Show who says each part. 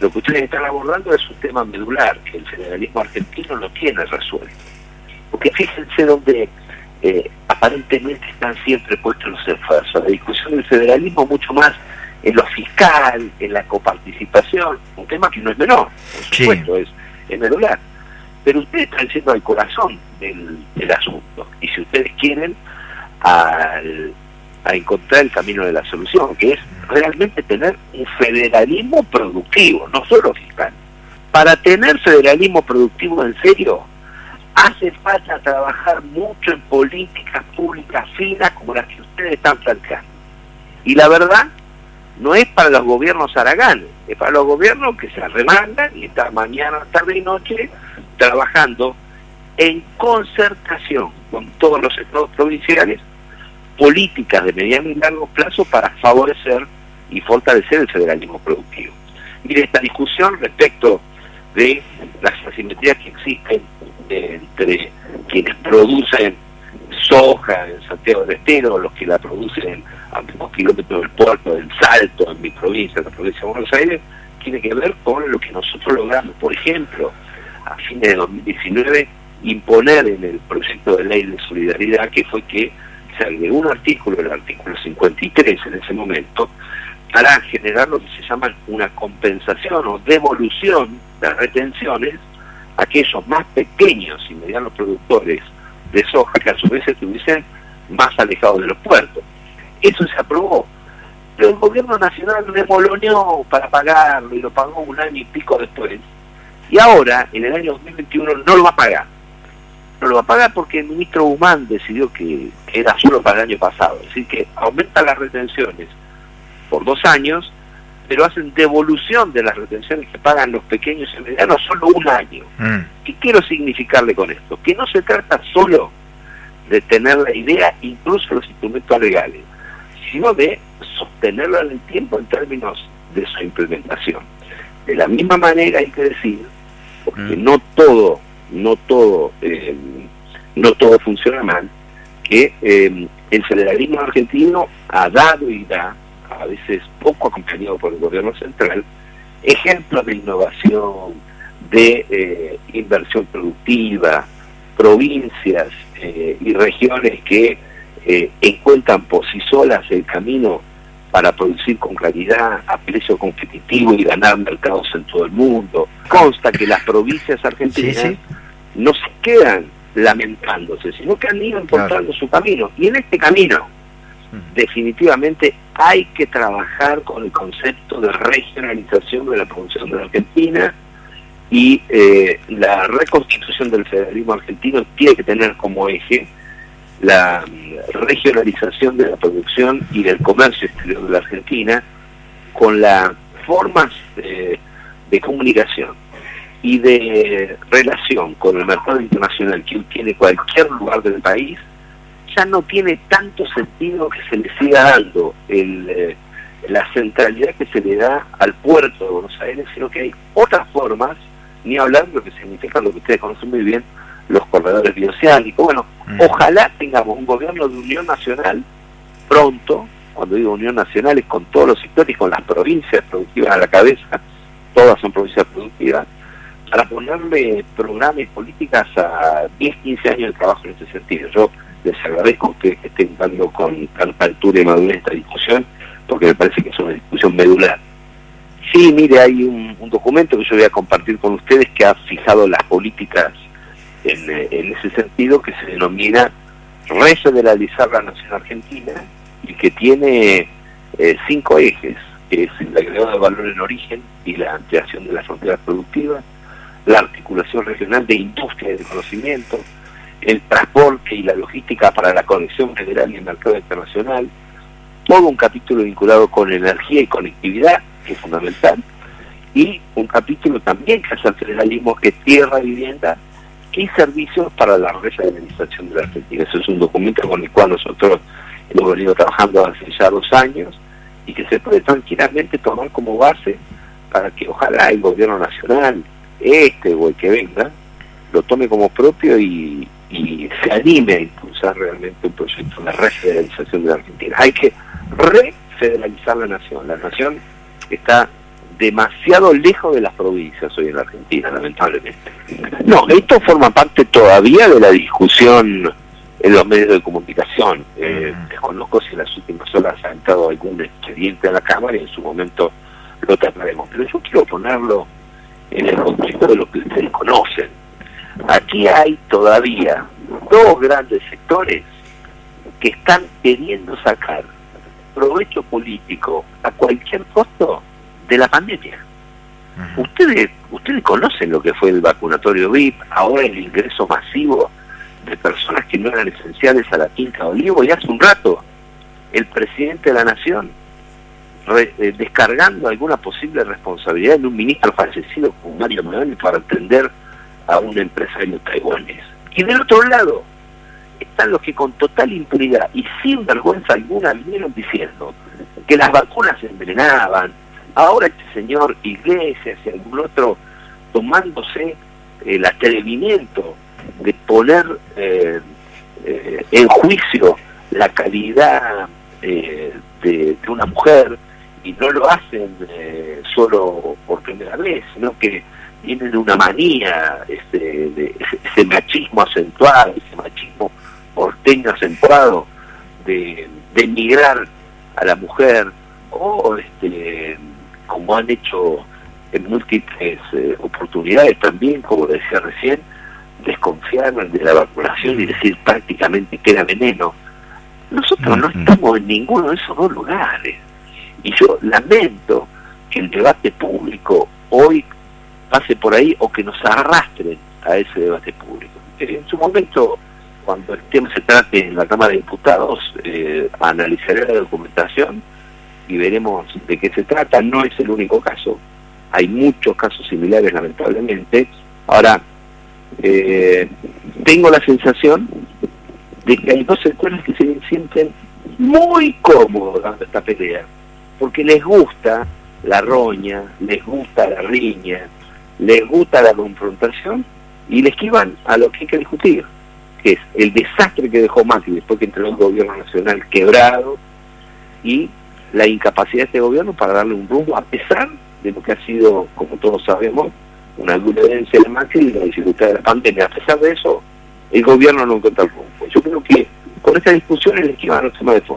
Speaker 1: Lo que ustedes están abordando es un tema medular que el federalismo argentino no tiene resuelto. Porque fíjense donde eh, aparentemente están siempre puestos los esfuerzos. La discusión del federalismo mucho más en lo fiscal, en la coparticipación, un tema que no es menor, por supuesto, es, es medular. Pero ustedes están yendo al corazón del, del asunto. Y si ustedes quieren, al, a encontrar el camino de la solución, que es realmente tener un federalismo productivo, no solo fiscal. Para tener federalismo productivo en serio, hace falta trabajar mucho en políticas públicas finas como las que ustedes están planteando. Y la verdad, no es para los gobiernos araganes, es para los gobiernos que se arremangan y están mañana, tarde y noche trabajando en concertación con todos los estados provinciales políticas de mediano y largo plazo para favorecer y fortalecer el federalismo productivo. Mire, esta discusión respecto de las asimetrías que existen entre quienes producen soja en Santiago del Estero, los que la producen a pocos kilómetros del puerto, del Salto, en mi provincia, en la provincia de Buenos Aires, tiene que ver con lo que nosotros logramos, por ejemplo, a fines de 2019, imponer en el proyecto de ley de solidaridad, que fue que de un artículo, el artículo 53 en ese momento, para generar lo que se llama una compensación o devolución de retenciones a aquellos más pequeños y medianos productores de soja que a su vez estuviesen más alejados de los puertos. Eso se aprobó. Pero el gobierno nacional remoloneó para pagarlo y lo pagó un año y pico después. Y ahora, en el año 2021, no lo va a pagar no lo va a pagar porque el ministro Humán decidió que, era solo para el año pasado. Es decir, que aumenta las retenciones por dos años, pero hacen devolución de las retenciones que pagan los pequeños y medianos solo un año. Mm. ¿Qué quiero significarle con esto? Que no se trata solo de tener la idea, incluso los instrumentos legales, sino de sostenerlo en el tiempo en términos de su implementación. De la misma manera hay que decir, porque mm. no todo no todo, eh, no todo funciona mal, que eh, el federalismo argentino ha dado y da, a veces poco acompañado por el gobierno central, ejemplos de innovación, de eh, inversión productiva, provincias y regiones que encuentran por sí solas el camino para producir con calidad, a precio competitivo y ganar mercados en todo el mundo. Consta que las provincias argentinas no se quedan lamentándose, sino que han ido encontrando su camino. Y en este camino, definitivamente hay que trabajar con el concepto de regionalización de la producción de la Argentina y eh, la reconstitución del federalismo argentino tiene que tener como eje la regionalización de la producción y del comercio exterior de la Argentina con las formas de comunicación y de relación con el mercado internacional que tiene cualquier lugar del país, ya no tiene tanto sentido que se le siga dando el, eh, la centralidad que se le da al puerto de Buenos Aires, sino que hay otras formas, ni hablar de lo que significa lo que ustedes conocen muy bien, los corredores bioceánicos. Bueno. Ojalá tengamos un gobierno de unión nacional pronto, cuando digo unión nacional es con todos los sectores y con las provincias productivas a la cabeza, todas son provincias productivas, para ponerle programas y políticas a 10, 15 años de trabajo en ese sentido. Yo les agradezco que estén dando con tanta altura y madurez esta discusión, porque me parece que es una discusión medular. Sí, mire, hay un, documento que yo voy a compartir con ustedes que ha fijado las políticas en, en ese sentido, que se denomina Refederalizar la Nación Argentina y que tiene eh, cinco ejes, que es el agregado de valor en origen y la ampliación de las fronteras productivas, la articulación regional de industria y de conocimiento, el transporte y la logística para la conexión federal y el mercado internacional, todo un capítulo vinculado con energía y conectividad, que es fundamental, y un capítulo también que hace el federalismo, que es tierra, vivienda y servicios para la regionalización de la Argentina. Eso es un documento con el cual nosotros hemos venido trabajando hace ya dos años y que se puede tranquilamente tomar como base para que ojalá el gobierno nacional, este o el que venga, lo tome como propio y, se anime a impulsar realmente un proyecto de refederalización de la Argentina. Hay que refederalizar la nación. La nación está demasiado lejos de las provincias hoy en la Argentina, lamentablemente. No, esto forma parte todavía de la discusión en los medios de comunicación. Eh, desconozco si en las últimas horas ha entrado algún expediente a la Cámara y en su momento lo trataremos. Pero yo quiero ponerlo en el contexto de lo que ustedes conocen. Aquí hay todavía dos grandes sectores que están queriendo sacar provecho político a cualquier costo de la pandemia. Ustedes ustedes conocen lo que fue el vacunatorio VIP, ahora el ingreso masivo de personas que no eran esenciales a la Quinta de Olivo y hace un rato el presidente de la Nación eh, descargando alguna posible responsabilidad en un ministro fallecido como Mario Moroni para atender a un empresario taiwanés. Y del otro lado están los que con total impunidad y sin vergüenza alguna vinieron diciendo que las vacunas se envenenaban. Ahora este señor Iglesias y algún otro tomándose el atrevimiento de poner eh, eh, en juicio la calidad eh, de, una mujer y no lo hacen solo por primera vez, sino que tienen una manía, este, ese, machismo acentuado, ese machismo porteño acentuado de, de emigrar a la mujer o este como han hecho en múltiples oportunidades también, como decía recién, desconfiar de la vacunación y decir prácticamente que era veneno. Nosotros no estamos en ninguno de esos dos lugares. Y yo lamento que el debate público hoy pase por ahí o que nos arrastren a ese debate público. En su momento, cuando el tema se trate en la Cámara de Diputados, eh, analizaré la documentación y veremos de qué se trata. No es el único caso. Hay muchos casos similares, lamentablemente. Ahora, eh, tengo la sensación de que hay dos sectores que se sienten muy cómodos dando esta pelea, porque les gusta la roña, les gusta la riña, les gusta la confrontación y le esquivan a lo que hay que discutir, que es el desastre que dejó Macri después que entró el gobierno nacional quebrado y la incapacidad de este gobierno para darle un rumbo, a pesar de lo que ha sido, como todos sabemos, una violencia de Macri y la dificultad de la pandemia. A pesar de eso, el gobierno no encuentra el rumbo. Yo creo que con esta discusión el esquiva no tema de fondo.